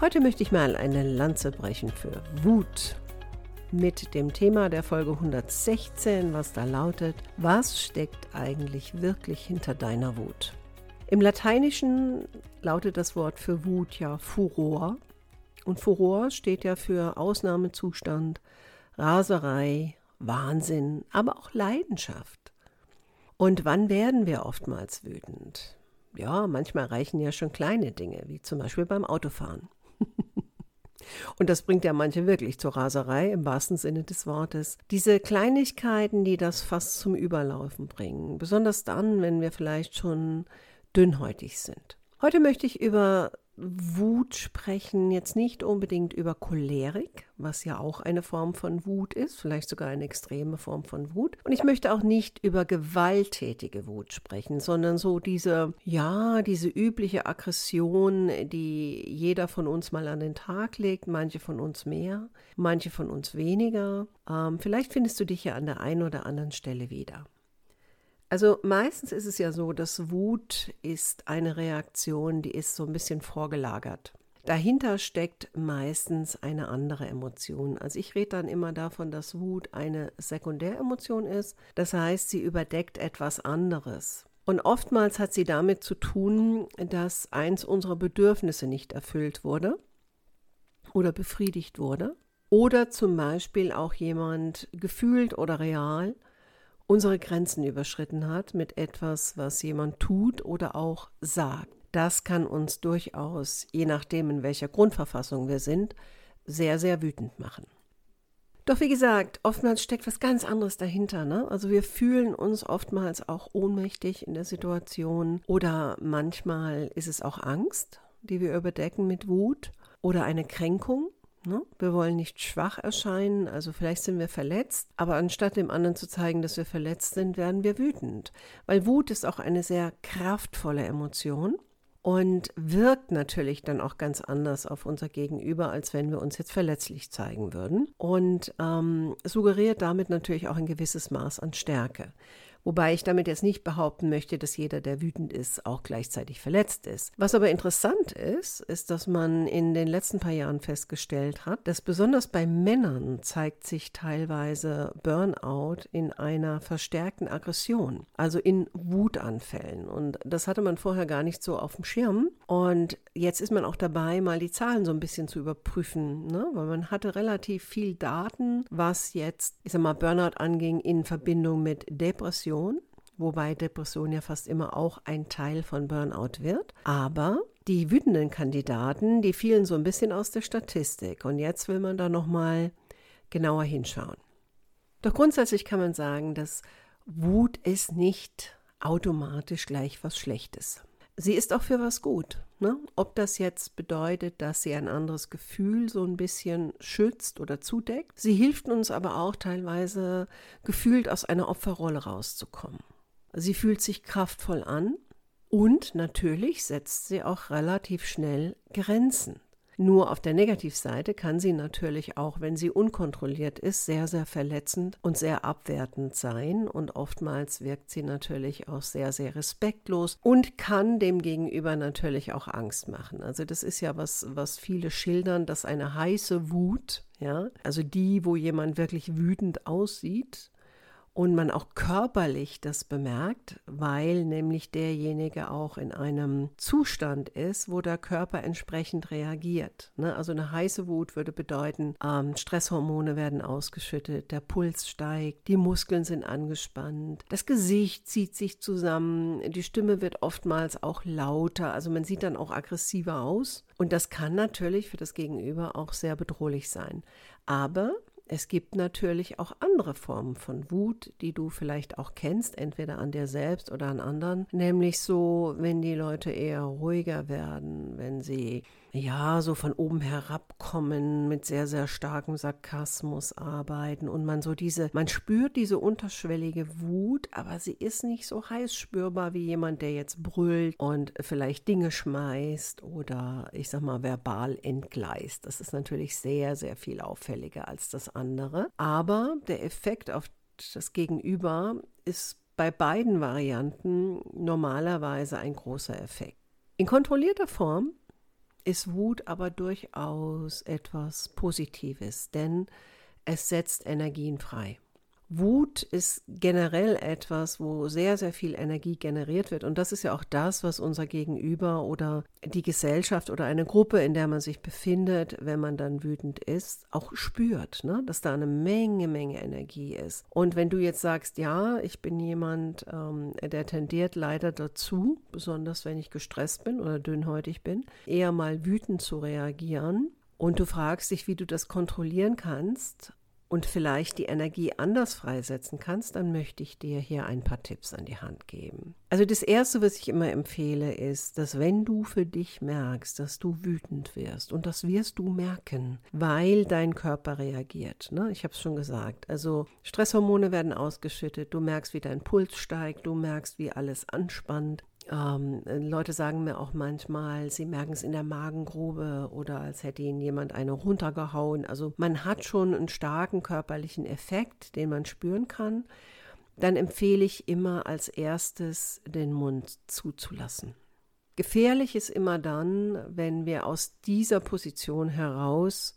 Heute möchte ich mal eine Lanze brechen für Wut. Mit dem Thema der Folge 116, was da lautet, was steckt eigentlich wirklich hinter deiner Wut? Im Lateinischen lautet das Wort für Wut ja Furor. Und Furor steht ja für Ausnahmezustand, Raserei, Wahnsinn, aber auch Leidenschaft. Und wann werden wir oftmals wütend? Ja, manchmal reichen ja schon kleine Dinge, wie zum Beispiel beim Autofahren. Und das bringt ja manche wirklich zur Raserei im wahrsten Sinne des Wortes. Diese Kleinigkeiten, die das fast zum Überlaufen bringen, besonders dann, wenn wir vielleicht schon dünnhäutig sind. Heute möchte ich über Wut sprechen, jetzt nicht unbedingt über Cholerik, was ja auch eine Form von Wut ist, vielleicht sogar eine extreme Form von Wut. Und ich möchte auch nicht über gewalttätige Wut sprechen, sondern so diese, ja, diese übliche Aggression, die jeder von uns mal an den Tag legt, manche von uns mehr, manche von uns weniger. Ähm, vielleicht findest du dich ja an der einen oder anderen Stelle wieder. Also meistens ist es ja so, dass Wut ist eine Reaktion, die ist so ein bisschen vorgelagert. Dahinter steckt meistens eine andere Emotion. Also ich rede dann immer davon, dass Wut eine Sekundäremotion ist. Das heißt, sie überdeckt etwas anderes. Und oftmals hat sie damit zu tun, dass eins unserer Bedürfnisse nicht erfüllt wurde oder befriedigt wurde. Oder zum Beispiel auch jemand gefühlt oder real unsere Grenzen überschritten hat mit etwas, was jemand tut oder auch sagt. Das kann uns durchaus, je nachdem in welcher Grundverfassung wir sind, sehr, sehr wütend machen. Doch wie gesagt, oftmals steckt was ganz anderes dahinter. Ne? Also wir fühlen uns oftmals auch ohnmächtig in der Situation oder manchmal ist es auch Angst, die wir überdecken mit Wut oder eine Kränkung Ne? Wir wollen nicht schwach erscheinen, also vielleicht sind wir verletzt, aber anstatt dem anderen zu zeigen, dass wir verletzt sind, werden wir wütend. Weil Wut ist auch eine sehr kraftvolle Emotion und wirkt natürlich dann auch ganz anders auf unser Gegenüber, als wenn wir uns jetzt verletzlich zeigen würden und ähm, suggeriert damit natürlich auch ein gewisses Maß an Stärke. Wobei ich damit jetzt nicht behaupten möchte, dass jeder, der wütend ist, auch gleichzeitig verletzt ist. Was aber interessant ist, ist, dass man in den letzten paar Jahren festgestellt hat, dass besonders bei Männern zeigt sich teilweise Burnout in einer verstärkten Aggression, also in Wutanfällen. Und das hatte man vorher gar nicht so auf dem Schirm. Und jetzt ist man auch dabei, mal die Zahlen so ein bisschen zu überprüfen, ne? weil man hatte relativ viel Daten, was jetzt, ich sag mal, Burnout anging in Verbindung mit Depression wobei Depression ja fast immer auch ein Teil von Burnout wird. Aber die wütenden Kandidaten, die fielen so ein bisschen aus der Statistik. Und jetzt will man da nochmal genauer hinschauen. Doch grundsätzlich kann man sagen, dass Wut ist nicht automatisch gleich was Schlechtes. Sie ist auch für was gut. Ne? Ob das jetzt bedeutet, dass sie ein anderes Gefühl so ein bisschen schützt oder zudeckt. Sie hilft uns aber auch teilweise gefühlt aus einer Opferrolle rauszukommen. Sie fühlt sich kraftvoll an und natürlich setzt sie auch relativ schnell Grenzen. Nur auf der Negativseite kann sie natürlich auch, wenn sie unkontrolliert ist, sehr, sehr verletzend und sehr abwertend sein. Und oftmals wirkt sie natürlich auch sehr, sehr respektlos und kann dem Gegenüber natürlich auch Angst machen. Also das ist ja was, was viele schildern, dass eine heiße Wut, ja, also die, wo jemand wirklich wütend aussieht, und man auch körperlich das bemerkt, weil nämlich derjenige auch in einem Zustand ist, wo der Körper entsprechend reagiert. Ne? Also eine heiße Wut würde bedeuten, ähm, Stresshormone werden ausgeschüttet, der Puls steigt, die Muskeln sind angespannt, das Gesicht zieht sich zusammen, die Stimme wird oftmals auch lauter, also man sieht dann auch aggressiver aus. Und das kann natürlich für das Gegenüber auch sehr bedrohlich sein. Aber es gibt natürlich auch andere Formen von Wut, die du vielleicht auch kennst, entweder an dir selbst oder an anderen. Nämlich so, wenn die Leute eher ruhiger werden, wenn sie ja, so von oben herabkommen, mit sehr, sehr starkem Sarkasmus arbeiten und man so diese, man spürt diese unterschwellige Wut, aber sie ist nicht so heiß spürbar wie jemand, der jetzt brüllt und vielleicht Dinge schmeißt oder ich sag mal verbal entgleist. Das ist natürlich sehr, sehr viel auffälliger als das andere. Aber der Effekt auf das Gegenüber ist bei beiden Varianten normalerweise ein großer Effekt. In kontrollierter Form ist Wut aber durchaus etwas Positives, denn es setzt Energien frei. Wut ist generell etwas, wo sehr, sehr viel Energie generiert wird. Und das ist ja auch das, was unser Gegenüber oder die Gesellschaft oder eine Gruppe, in der man sich befindet, wenn man dann wütend ist, auch spürt, ne? dass da eine Menge, Menge Energie ist. Und wenn du jetzt sagst, ja, ich bin jemand, ähm, der tendiert leider dazu, besonders wenn ich gestresst bin oder dünnhäutig bin, eher mal wütend zu reagieren, und du fragst dich, wie du das kontrollieren kannst, und vielleicht die Energie anders freisetzen kannst, dann möchte ich dir hier ein paar Tipps an die Hand geben. Also das Erste, was ich immer empfehle, ist, dass wenn du für dich merkst, dass du wütend wirst, und das wirst du merken, weil dein Körper reagiert. Ne? Ich habe es schon gesagt. Also Stresshormone werden ausgeschüttet, du merkst, wie dein Puls steigt, du merkst, wie alles anspannt. Ähm, Leute sagen mir auch manchmal, sie merken es in der Magengrube oder als hätte ihnen jemand eine runtergehauen. Also man hat schon einen starken körperlichen Effekt, den man spüren kann. Dann empfehle ich immer als erstes den Mund zuzulassen. Gefährlich ist immer dann, wenn wir aus dieser Position heraus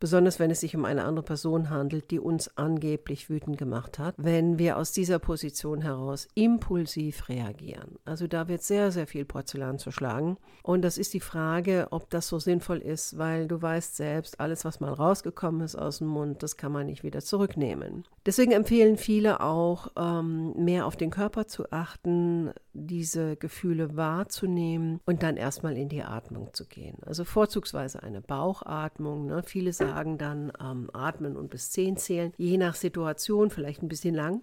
besonders wenn es sich um eine andere Person handelt, die uns angeblich wütend gemacht hat, wenn wir aus dieser Position heraus impulsiv reagieren. Also da wird sehr, sehr viel Porzellan zu schlagen. Und das ist die Frage, ob das so sinnvoll ist, weil du weißt selbst, alles, was mal rausgekommen ist aus dem Mund, das kann man nicht wieder zurücknehmen. Deswegen empfehlen viele auch, ähm, mehr auf den Körper zu achten, diese Gefühle wahrzunehmen und dann erstmal in die Atmung zu gehen. Also vorzugsweise eine Bauchatmung. Ne? Viele sagen dann ähm, atmen und bis zehn zählen, je nach Situation vielleicht ein bisschen lang.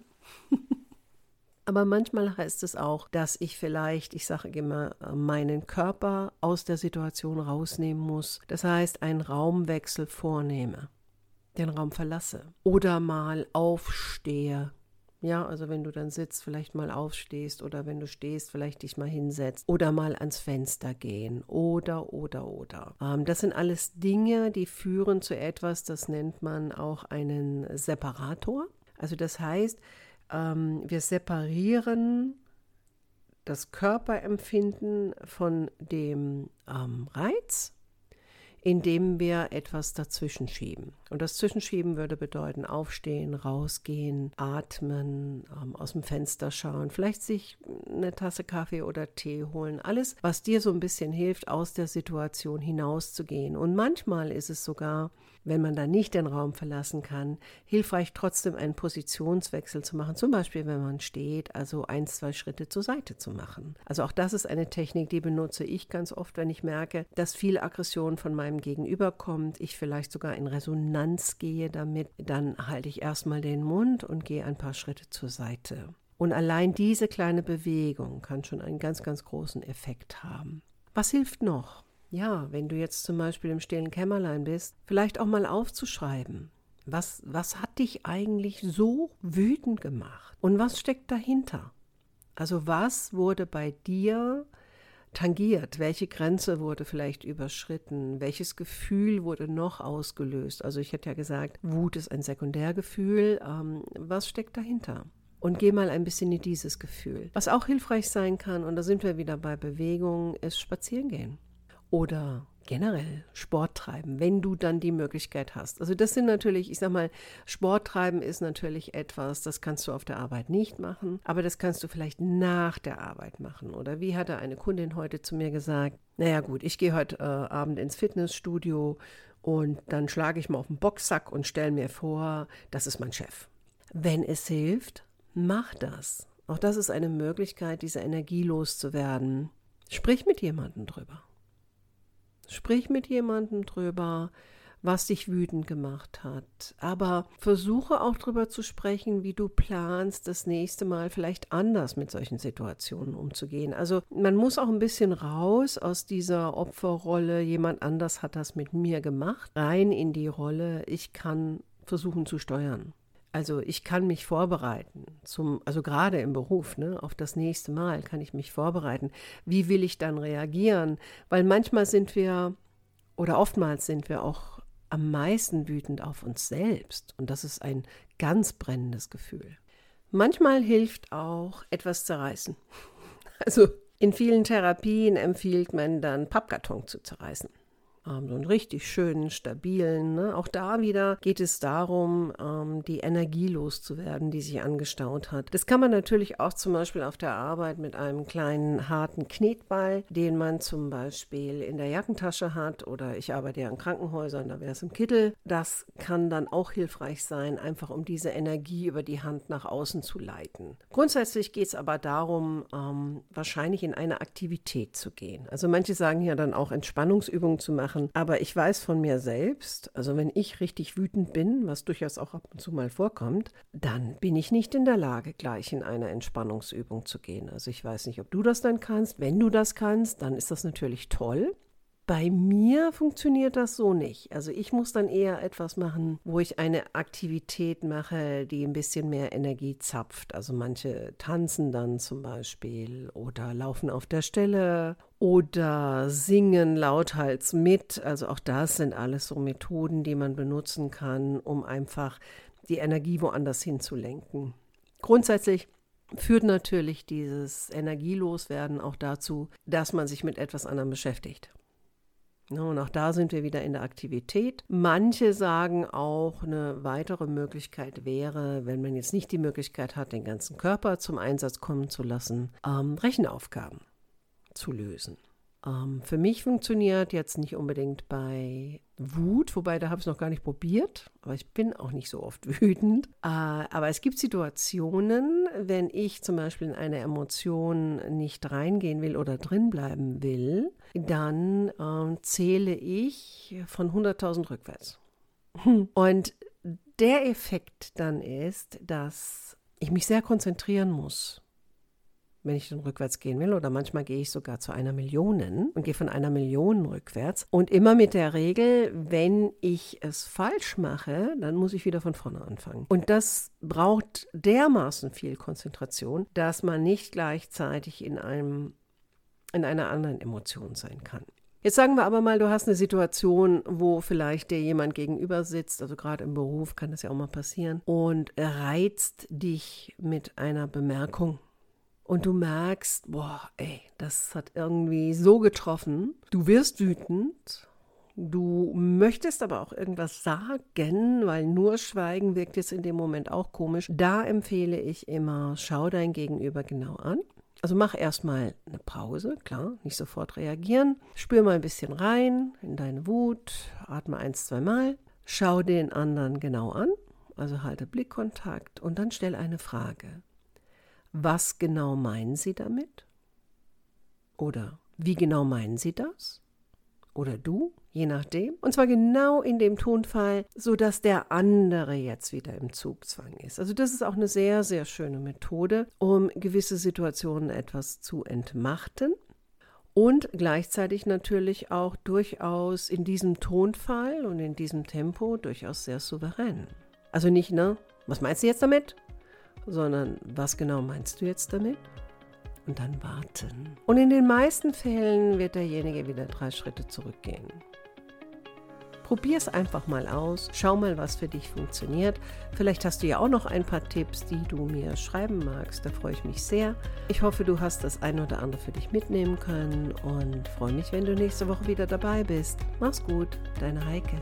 Aber manchmal heißt es auch, dass ich vielleicht, ich sage immer, meinen Körper aus der Situation rausnehmen muss. Das heißt, einen Raumwechsel vornehme, den Raum verlasse oder mal aufstehe, ja, also wenn du dann sitzt, vielleicht mal aufstehst oder wenn du stehst, vielleicht dich mal hinsetzt oder mal ans Fenster gehen oder, oder, oder. Ähm, das sind alles Dinge, die führen zu etwas, das nennt man auch einen Separator. Also das heißt, ähm, wir separieren das Körperempfinden von dem ähm, Reiz indem wir etwas dazwischen schieben. Und das Zwischenschieben würde bedeuten, aufstehen, rausgehen, atmen, ähm, aus dem Fenster schauen, vielleicht sich eine Tasse Kaffee oder Tee holen. Alles, was dir so ein bisschen hilft, aus der Situation hinauszugehen. Und manchmal ist es sogar wenn man da nicht den Raum verlassen kann, hilfreich trotzdem einen Positionswechsel zu machen, zum Beispiel wenn man steht, also ein, zwei Schritte zur Seite zu machen. Also auch das ist eine Technik, die benutze ich ganz oft, wenn ich merke, dass viel Aggression von meinem Gegenüber kommt, ich vielleicht sogar in Resonanz gehe damit, dann halte ich erstmal den Mund und gehe ein paar Schritte zur Seite. Und allein diese kleine Bewegung kann schon einen ganz, ganz großen Effekt haben. Was hilft noch? Ja, wenn du jetzt zum Beispiel im stillen Kämmerlein bist, vielleicht auch mal aufzuschreiben. Was, was hat dich eigentlich so wütend gemacht? Und was steckt dahinter? Also was wurde bei dir tangiert? Welche Grenze wurde vielleicht überschritten? Welches Gefühl wurde noch ausgelöst? Also ich hätte ja gesagt, Wut ist ein Sekundärgefühl. Ähm, was steckt dahinter? Und geh mal ein bisschen in dieses Gefühl. Was auch hilfreich sein kann, und da sind wir wieder bei Bewegung, ist spazieren gehen oder generell Sport treiben, wenn du dann die Möglichkeit hast. Also das sind natürlich, ich sag mal, Sport treiben ist natürlich etwas, das kannst du auf der Arbeit nicht machen, aber das kannst du vielleicht nach der Arbeit machen. Oder wie hatte eine Kundin heute zu mir gesagt, naja gut, ich gehe heute äh, Abend ins Fitnessstudio und dann schlage ich mal auf den Boxsack und stelle mir vor, das ist mein Chef. Wenn es hilft, mach das. Auch das ist eine Möglichkeit, diese Energie loszuwerden. Sprich mit jemandem drüber. Sprich mit jemandem drüber, was dich wütend gemacht hat. Aber versuche auch darüber zu sprechen, wie du planst, das nächste Mal vielleicht anders mit solchen Situationen umzugehen. Also man muss auch ein bisschen raus aus dieser Opferrolle, jemand anders hat das mit mir gemacht, rein in die Rolle, ich kann versuchen zu steuern. Also ich kann mich vorbereiten, zum, also gerade im Beruf, ne, auf das nächste Mal kann ich mich vorbereiten. Wie will ich dann reagieren? Weil manchmal sind wir oder oftmals sind wir auch am meisten wütend auf uns selbst. Und das ist ein ganz brennendes Gefühl. Manchmal hilft auch etwas zerreißen. Also in vielen Therapien empfiehlt man dann Pappkarton zu zerreißen ähm, so einen richtig schönen, stabilen. Ne? Auch da wieder geht es darum, ähm, die Energie loszuwerden, die sich angestaut hat. Das kann man natürlich auch zum Beispiel auf der Arbeit mit einem kleinen, harten Knetball, den man zum Beispiel in der Jackentasche hat oder ich arbeite ja in Krankenhäusern, da wäre es im Kittel. Das kann dann auch hilfreich sein, einfach um diese Energie über die Hand nach außen zu leiten. Grundsätzlich geht es aber darum, ähm, wahrscheinlich in eine Aktivität zu gehen. Also manche sagen ja dann auch Entspannungsübungen zu machen machen. Aber ich weiß von mir selbst, also wenn ich richtig wütend bin, was durchaus auch ab und zu mal vorkommt, dann bin ich nicht in der Lage, gleich in eine Entspannungsübung zu gehen. Also ich weiß nicht, ob du das dann kannst. Wenn du das kannst, dann ist das natürlich toll. Bei mir funktioniert das so nicht. Also ich muss dann eher etwas machen, wo ich eine Aktivität mache, die ein bisschen mehr Energie zapft. Also manche tanzen dann zum Beispiel oder laufen auf der Stelle oder singen lauthals mit. Also auch das sind alles so Methoden, die man benutzen kann, um einfach die Energie woanders hinzulenken. Grundsätzlich führt natürlich dieses Energieloswerden auch dazu, dass man sich mit etwas anderem beschäftigt. Und auch da sind wir wieder in der Aktivität. Manche sagen auch, eine weitere Möglichkeit wäre, wenn man jetzt nicht die Möglichkeit hat, den ganzen Körper zum Einsatz kommen zu lassen, ähm, Rechenaufgaben zu lösen. Ähm, für mich funktioniert jetzt nicht unbedingt bei Wut, wobei da habe ich es noch gar nicht probiert, aber ich bin auch nicht so oft wütend. Äh, aber es gibt Situationen, wenn ich zum Beispiel in eine Emotion nicht reingehen will oder drin bleiben will, dann äh, zähle ich von 100.000 rückwärts. Und der Effekt dann ist, dass ich mich sehr konzentrieren muss wenn ich dann rückwärts gehen will. Oder manchmal gehe ich sogar zu einer Million und gehe von einer Million rückwärts. Und immer mit der Regel, wenn ich es falsch mache, dann muss ich wieder von vorne anfangen. Und das braucht dermaßen viel Konzentration, dass man nicht gleichzeitig in einem in einer anderen Emotion sein kann. Jetzt sagen wir aber mal, du hast eine Situation, wo vielleicht dir jemand gegenüber sitzt, also gerade im Beruf kann das ja auch mal passieren, und reizt dich mit einer Bemerkung und du merkst, boah, ey, das hat irgendwie so getroffen. Du wirst wütend. Du möchtest aber auch irgendwas sagen, weil nur Schweigen wirkt jetzt in dem Moment auch komisch. Da empfehle ich immer, schau dein Gegenüber genau an. Also mach erstmal eine Pause, klar, nicht sofort reagieren. Spür mal ein bisschen rein in deine Wut, atme eins, zwei Mal. Schau den anderen genau an, also halte Blickkontakt und dann stell eine Frage. Was genau meinen Sie damit? Oder wie genau meinen Sie das? Oder du, je nachdem. Und zwar genau in dem Tonfall, sodass der andere jetzt wieder im Zugzwang ist. Also das ist auch eine sehr, sehr schöne Methode, um gewisse Situationen etwas zu entmachten und gleichzeitig natürlich auch durchaus in diesem Tonfall und in diesem Tempo durchaus sehr souverän. Also nicht, ne? Was meinst du jetzt damit? Sondern was genau meinst du jetzt damit? Und dann warten. Und in den meisten Fällen wird derjenige wieder drei Schritte zurückgehen. Probier es einfach mal aus, schau mal, was für dich funktioniert. Vielleicht hast du ja auch noch ein paar Tipps, die du mir schreiben magst. Da freue ich mich sehr. Ich hoffe, du hast das ein oder andere für dich mitnehmen können und freue mich, wenn du nächste Woche wieder dabei bist. Mach's gut, deine Heike.